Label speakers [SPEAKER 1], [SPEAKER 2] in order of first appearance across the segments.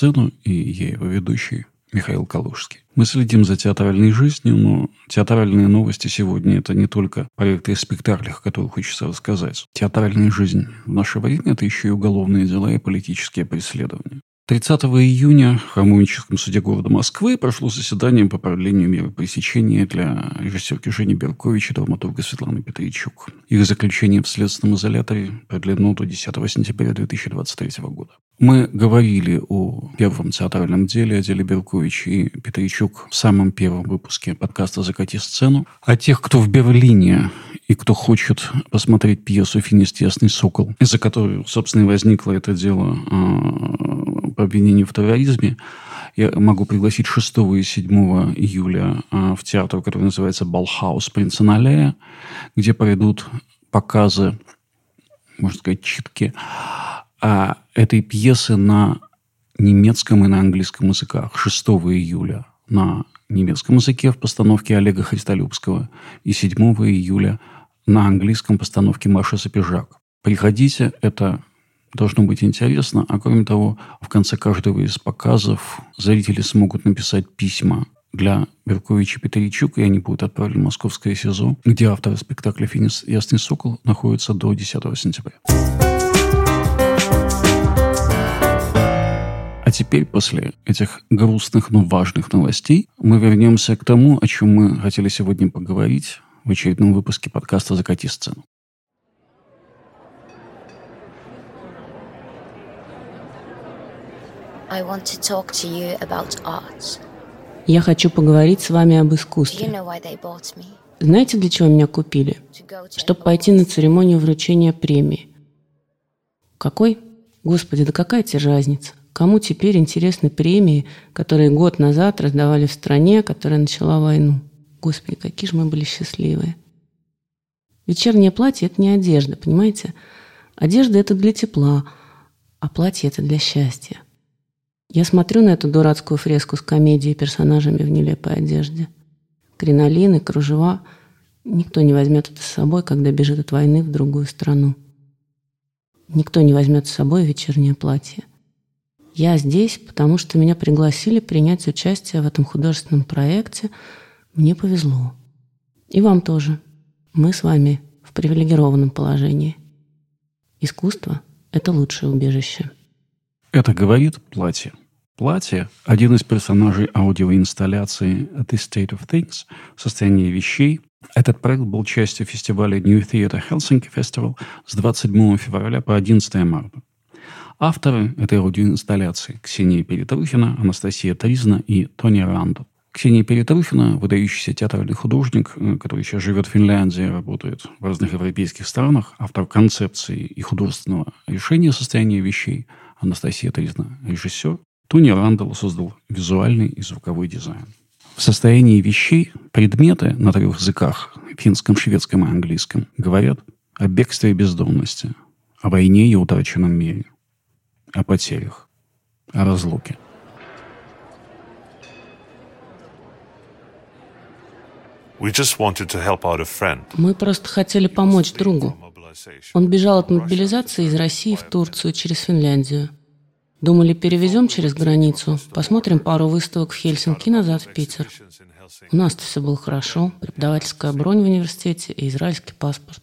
[SPEAKER 1] сцену» и я его ведущий Михаил Калужский. Мы следим за театральной жизнью, но театральные новости сегодня – это не только проекты и спектакли, о которых хочется рассказать. Театральная жизнь в наше время – это еще и уголовные дела и политические преследования. 30 июня в Храмовническом суде города Москвы прошло заседание по продлению меры пресечения для режиссерки Жени Беркович и драматурга Светланы Петричук. Их заключение в следственном изоляторе продлено до 10 сентября 2023 года. Мы говорили о первом театральном деле, о деле Беркович и Петричук в самом первом выпуске подкаста «Закати сцену». О тех, кто в Берлине и кто хочет посмотреть пьесу «Финист Ясный Сокол», из-за которой, собственно, и возникло это дело а, по обвинению в терроризме, я могу пригласить 6 и 7 июля а, в театр, который называется «Балхаус Принца Налея», где пройдут показы, можно сказать, читки а, этой пьесы на немецком и на английском языках 6 июля на немецком языке в постановке Олега Христолюбского и 7 июля на английском постановке Маши Сапежак. Приходите, это должно быть интересно. А кроме того, в конце каждого из показов зрители смогут написать письма для Берковича и Петричук, и они будут отправлены в московское СИЗО, где авторы спектакля «Финис Ясный Сокол» находятся до 10 сентября. А теперь, после этих грустных, но важных новостей, мы вернемся к тому, о чем мы хотели сегодня поговорить в очередном выпуске подкаста «Закати сцену».
[SPEAKER 2] Я хочу поговорить с вами об искусстве. Знаете, для чего меня купили? Чтобы пойти на церемонию вручения премии. Какой? Господи, да какая тебе разница? Кому теперь интересны премии, которые год назад раздавали в стране, которая начала войну? Господи, какие же мы были счастливые. Вечернее платье – это не одежда, понимаете? Одежда – это для тепла, а платье – это для счастья. Я смотрю на эту дурацкую фреску с комедией персонажами в нелепой одежде. Кринолины, кружева. Никто не возьмет это с собой, когда бежит от войны в другую страну. Никто не возьмет с собой вечернее платье. Я здесь, потому что меня пригласили принять участие в этом художественном проекте. Мне повезло. И вам тоже. Мы с вами в привилегированном положении. Искусство – это лучшее убежище.
[SPEAKER 1] Это говорит платье. Платье – один из персонажей аудиоинсталляции «The State of Things» – «Состояние вещей». Этот проект был частью фестиваля New Theatre Helsinki Festival с 27 февраля по 11 марта. Авторы этой аудиоинсталляции – Ксения Перетрухина, Анастасия Тризна и Тони Рандо. Ксения Перетрухина, выдающийся театральный художник, э, который сейчас живет в Финляндии, работает в разных европейских странах, автор концепции и художественного решения состояния вещей. Анастасия Тризна – режиссер. Тони Рандall создал визуальный и звуковой дизайн. В состоянии вещей предметы на трех языках – финском, шведском и английском – говорят о бегстве и бездомности, о войне и утраченном мире – о потерях, о разлуке.
[SPEAKER 2] Мы просто хотели помочь другу. Он бежал от мобилизации из России в Турцию через Финляндию. Думали, перевезем через границу, посмотрим пару выставок в Хельсинки назад в Питер. У нас-то все было хорошо. Преподавательская бронь в университете и израильский паспорт.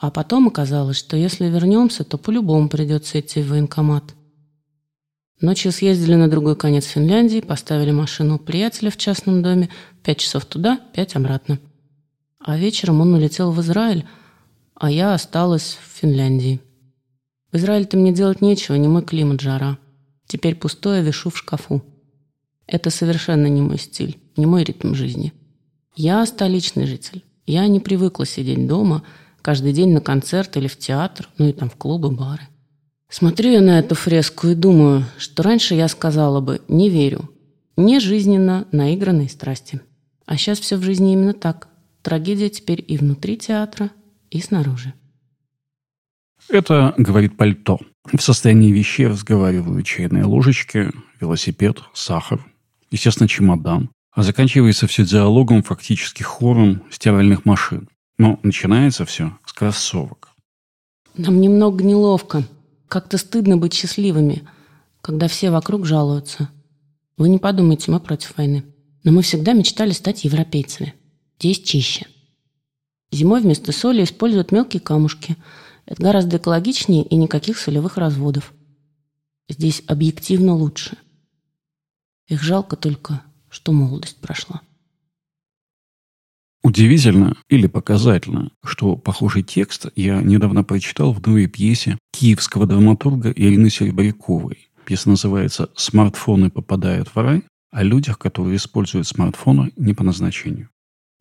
[SPEAKER 2] А потом оказалось, что если вернемся, то по-любому придется идти в военкомат. Ночью съездили на другой конец Финляндии, поставили машину у приятеля в частном доме, пять часов туда, пять обратно. А вечером он улетел в Израиль, а я осталась в Финляндии. В Израиле-то мне делать нечего, не мой климат, жара. Теперь пустое вешу в шкафу. Это совершенно не мой стиль, не мой ритм жизни. Я столичный житель. Я не привыкла сидеть дома – каждый день на концерт или в театр, ну и там в клубы, бары. Смотрю я на эту фреску и думаю, что раньше я сказала бы «не верю». Не жизненно наигранные страсти. А сейчас все в жизни именно так. Трагедия теперь и внутри театра, и снаружи.
[SPEAKER 1] Это, говорит пальто. В состоянии вещей разговаривают чайные ложечки, велосипед, сахар, естественно, чемодан. А заканчивается все диалогом, фактически хором стиральных машин. Но начинается все с кроссовок.
[SPEAKER 2] Нам немного неловко. Как-то стыдно быть счастливыми, когда все вокруг жалуются. Вы не подумайте, мы против войны. Но мы всегда мечтали стать европейцами. Здесь чище. Зимой вместо соли используют мелкие камушки. Это гораздо экологичнее и никаких солевых разводов. Здесь объективно лучше. Их жалко только, что молодость прошла.
[SPEAKER 1] Удивительно или показательно, что похожий текст я недавно прочитал в новой пьесе киевского драматурга Ирины Серебряковой. Пьеса называется «Смартфоны попадают в рай», о людях, которые используют смартфоны не по назначению.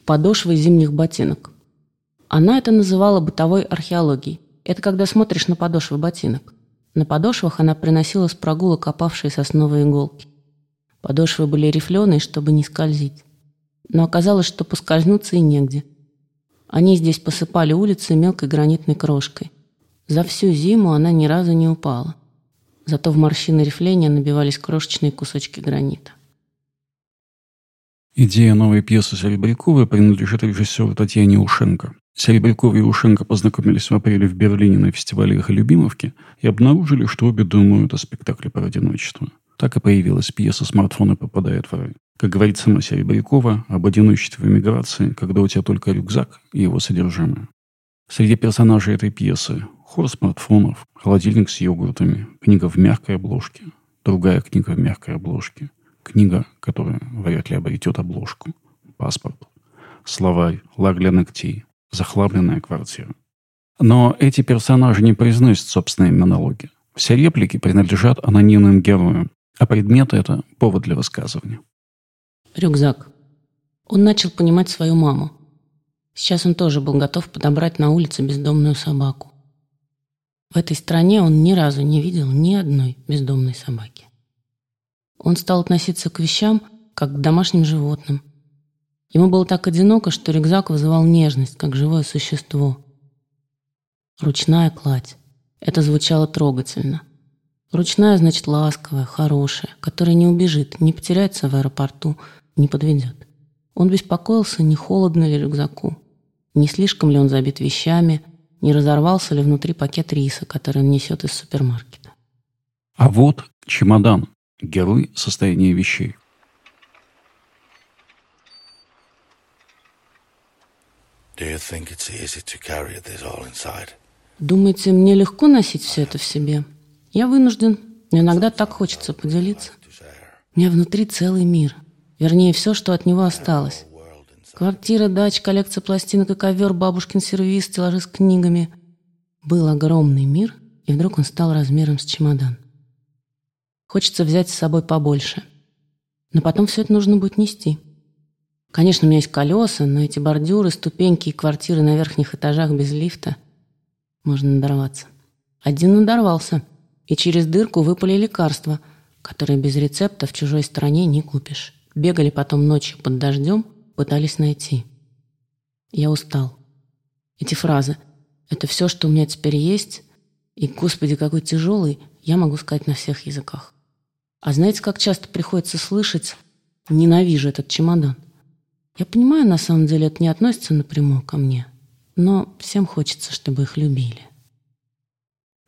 [SPEAKER 2] Подошвы зимних ботинок. Она это называла бытовой археологией. Это когда смотришь на подошвы ботинок. На подошвах она приносила с прогулок опавшие сосновые иголки. Подошвы были рифленые, чтобы не скользить но оказалось, что поскользнуться и негде. Они здесь посыпали улицы мелкой гранитной крошкой. За всю зиму она ни разу не упала. Зато в морщины рифления набивались крошечные кусочки гранита.
[SPEAKER 1] Идея новой пьесы Серебряковой принадлежит режиссеру Татьяне Ушенко. Серебрякова и Ушенко познакомились в апреле в Берлине на фестивале «Эхо Любимовки» и обнаружили, что обе думают о спектакле про одиночество. Так и появилась пьеса «Смартфоны попадают в рай». Как говорит сама Серебрякова, об одиночестве в эмиграции, когда у тебя только рюкзак и его содержимое. Среди персонажей этой пьесы хор смартфонов, холодильник с йогуртами, книга в мягкой обложке, другая книга в мягкой обложке, книга, которая вряд ли обретет обложку, паспорт, словарь, лак для ногтей, захламленная квартира. Но эти персонажи не произносят собственные монологи. Все реплики принадлежат анонимным героям, а предметы – это повод для высказывания.
[SPEAKER 2] Рюкзак. Он начал понимать свою маму. Сейчас он тоже был готов подобрать на улице бездомную собаку. В этой стране он ни разу не видел ни одной бездомной собаки. Он стал относиться к вещам, как к домашним животным. Ему было так одиноко, что рюкзак вызывал нежность, как живое существо. Ручная кладь. Это звучало трогательно. Ручная значит ласковая, хорошая, которая не убежит, не потеряется в аэропорту, не подведет. Он беспокоился, не холодно ли рюкзаку, не слишком ли он забит вещами, не разорвался ли внутри пакет риса, который он несет из супермаркета.
[SPEAKER 1] А вот чемодан, герой состояния вещей.
[SPEAKER 2] Думаете, мне легко носить все это в себе? Я вынужден. Иногда так хочется поделиться. У меня внутри целый мир. Вернее, все, что от него осталось. Квартира, дача, коллекция пластинок и ковер, бабушкин сервиз, стеллажи с книгами. Был огромный мир, и вдруг он стал размером с чемодан. Хочется взять с собой побольше. Но потом все это нужно будет нести. Конечно, у меня есть колеса, но эти бордюры, ступеньки и квартиры на верхних этажах без лифта можно надорваться. Один надорвался, и через дырку выпали лекарства, которые без рецепта в чужой стране не купишь. Бегали потом ночью под дождем, пытались найти. Я устал. Эти фразы «это все, что у меня теперь есть», и «Господи, какой тяжелый» я могу сказать на всех языках. А знаете, как часто приходится слышать «ненавижу этот чемодан»? Я понимаю, на самом деле это не относится напрямую ко мне, но всем хочется, чтобы их любили.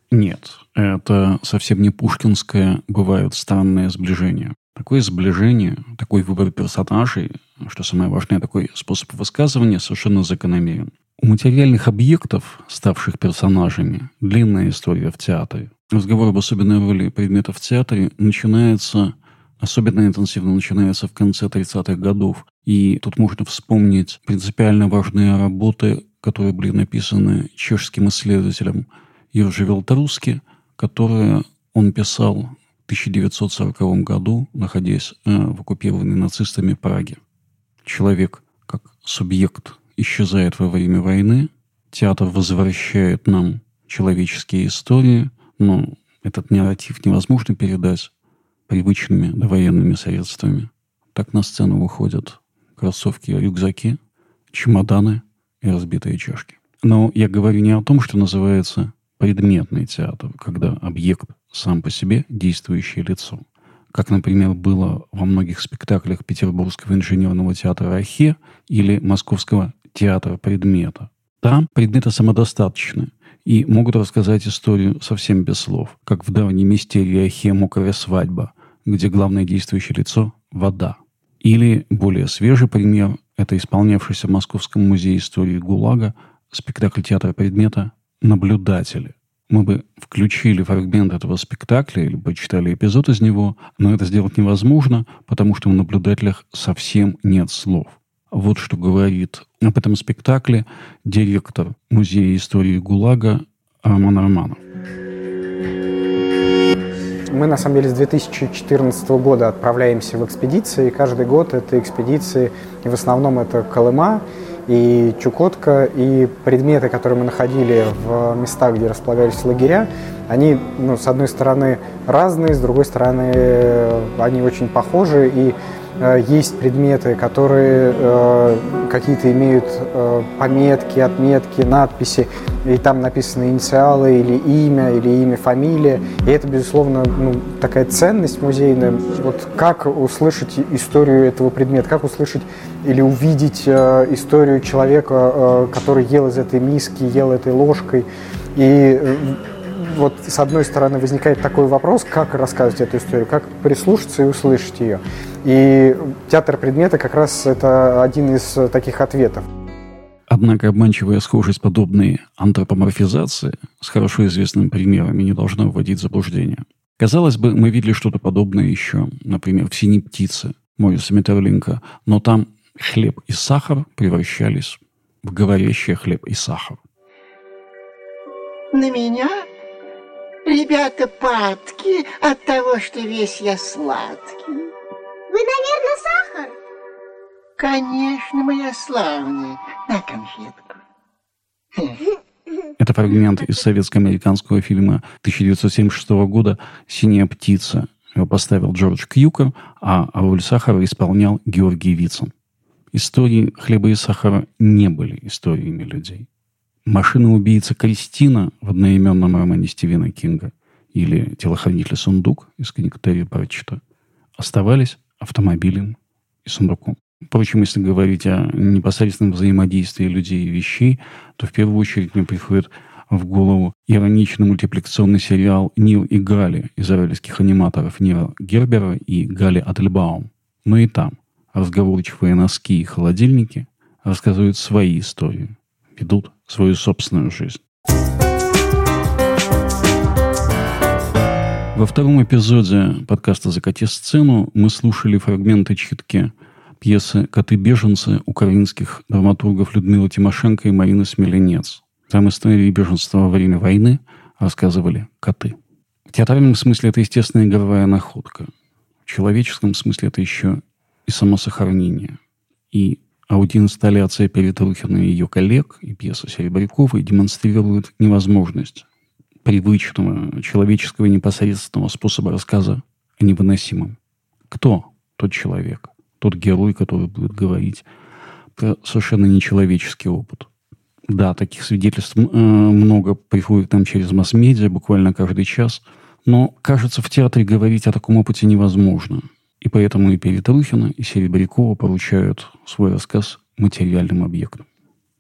[SPEAKER 1] Нет, это совсем не пушкинское «бывают странные сближения». Такое сближение, такой выбор персонажей, что самое важное, такой способ высказывания совершенно закономерен. У материальных объектов, ставших персонажами, длинная история в театре. Разговор об особенной роли предметов в театре начинается, особенно интенсивно начинается в конце 30-х годов. И тут можно вспомнить принципиально важные работы, которые были написаны чешским исследователем Юржи Велтаруски, которые он писал 1940 году, находясь э, в оккупированной нацистами Праге. Человек как субъект исчезает во время войны, театр возвращает нам человеческие истории, но этот нарратив невозможно передать привычными довоенными средствами. Так на сцену выходят кроссовки рюкзаки, чемоданы и разбитые чашки. Но я говорю не о том, что называется предметный театр, когда объект сам по себе действующее лицо. Как, например, было во многих спектаклях Петербургского инженерного театра «Ахе» или Московского театра предмета. Там предметы самодостаточны, и могут рассказать историю совсем без слов, как в давней мистерии Ахе «Мокрая свадьба», где главное действующее лицо – вода. Или более свежий пример – это исполнявшийся в Московском музее истории ГУЛАГа спектакль театра предмета «Наблюдатели». Мы бы включили фрагмент этого спектакля или почитали эпизод из него, но это сделать невозможно, потому что в «Наблюдателях» совсем нет слов. Вот что говорит об этом спектакле директор Музея истории ГУЛАГа Роман Романов.
[SPEAKER 3] Мы, на самом деле, с 2014 года отправляемся в экспедиции. И каждый год это экспедиции, и в основном это Колыма, и Чукотка, и предметы, которые мы находили в местах, где располагались лагеря, они, ну, с одной стороны, разные, с другой стороны, они очень похожи, и Э, есть предметы, которые э, какие-то имеют э, пометки, отметки, надписи, и там написаны инициалы или имя, или имя, фамилия. И это, безусловно, ну, такая ценность музейная. Вот как услышать историю этого предмета, как услышать или увидеть историю человека, который ел из этой миски, ел этой ложкой. И вот с одной стороны возникает такой вопрос, как рассказывать эту историю, как прислушаться и услышать ее. И театр предмета как раз это один из таких ответов.
[SPEAKER 1] Однако обманчивая схожесть подобной антропоморфизации с хорошо известными примерами не должна вводить в заблуждение. Казалось бы, мы видели что-то подобное еще, например, в «Синей птице» Мориса Метерлинка, но там хлеб и сахар превращались в говорящий хлеб и сахар.
[SPEAKER 4] На меня Ребята падки от того, что весь я сладкий.
[SPEAKER 5] Вы, наверное, сахар?
[SPEAKER 4] Конечно, моя славная. На конфетку.
[SPEAKER 1] Это фрагмент из советско-американского фильма 1976 года «Синяя птица». Его поставил Джордж Кьюкер, а роль сахара исполнял Георгий Вицин. Истории хлеба и сахара не были историями людей. Машина-убийца Кристина в одноименном романе Стивена Кинга или телохранитель Сундук из книг Терри Пратчета оставались автомобилем и сундуком. Впрочем, если говорить о непосредственном взаимодействии людей и вещей, то в первую очередь мне приходит в голову ироничный мультипликационный сериал «Нил и Гали» израильских аниматоров Нила Гербера и Гали Ательбаум. Но и там разговорчивые носки и холодильники рассказывают свои истории, ведут свою собственную жизнь. Во втором эпизоде подкаста «Закати сцену» мы слушали фрагменты читки пьесы «Коты-беженцы» украинских драматургов Людмилы Тимошенко и Марины Смеленец. Там истории беженства во время войны рассказывали коты. В театральном смысле это естественная игровая находка. В человеческом смысле это еще и самосохранение. И Аудиоинсталляция Перетрухина и ее коллег и пьеса Серебряковой демонстрируют невозможность привычного человеческого непосредственного способа рассказа о невыносимом. Кто тот человек, тот герой, который будет говорить про совершенно нечеловеческий опыт? Да, таких свидетельств э, много приходит нам через масс-медиа, буквально каждый час. Но, кажется, в театре говорить о таком опыте невозможно. И поэтому и Перетрухина, и Серебрякова получают свой рассказ материальным объектом.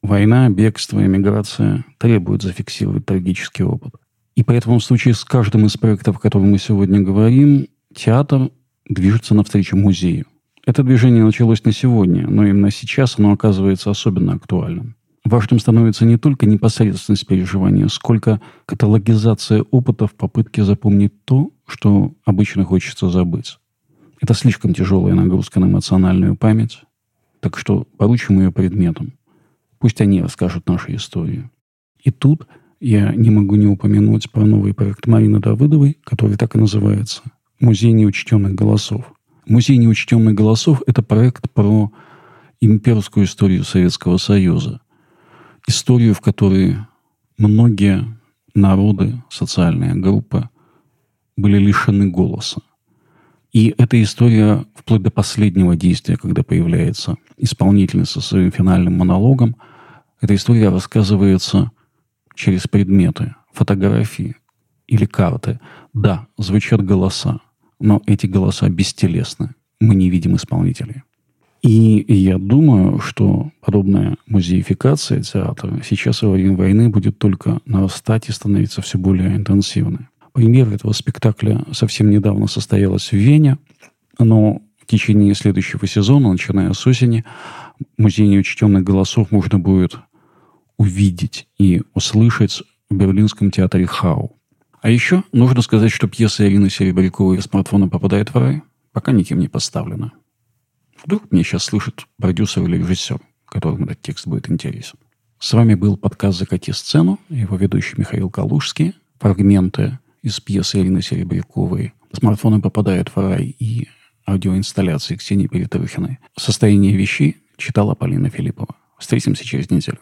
[SPEAKER 1] Война, бегство, эмиграция требуют зафиксировать трагический опыт. И поэтому в случае с каждым из проектов, о котором мы сегодня говорим, театр движется навстречу музею. Это движение началось не сегодня, но именно сейчас оно оказывается особенно актуальным. Важным становится не только непосредственность переживания, сколько каталогизация опыта в попытке запомнить то, что обычно хочется забыть. Это слишком тяжелая нагрузка на эмоциональную память, так что поручим ее предметам. Пусть они расскажут нашу историю. И тут я не могу не упомянуть про новый проект Марины Давыдовой, который так и называется «Музей неучтенных голосов». Музей неучтенных голосов – это проект про имперскую историю Советского Союза. Историю, в которой многие народы, социальные группы были лишены голоса. И эта история вплоть до последнего действия, когда появляется исполнительница со своим финальным монологом, эта история рассказывается через предметы, фотографии или карты. Да, звучат голоса, но эти голоса бестелесны. Мы не видим исполнителей. И я думаю, что подобная музеификация театра сейчас во время войны будет только нарастать и становиться все более интенсивной. Премьера этого спектакля совсем недавно состоялась в Вене, но в течение следующего сезона, начиная с осени, музей неучтенных голосов можно будет увидеть и услышать в Берлинском театре Хау. А еще нужно сказать, что пьеса Ирины Серебряковой «Смартфоны попадает в рай» пока никем не поставлена. Вдруг меня сейчас слышит продюсер или режиссер, которому этот текст будет интересен. С вами был подкаст «Закати сцену», его ведущий Михаил Калужский. Фрагменты из пьесы Ирины Серебряковой «Смартфоны попадают в рай» и аудиоинсталляции Ксении Перетрухиной. «Состояние вещей» читала Полина Филиппова. Встретимся через неделю.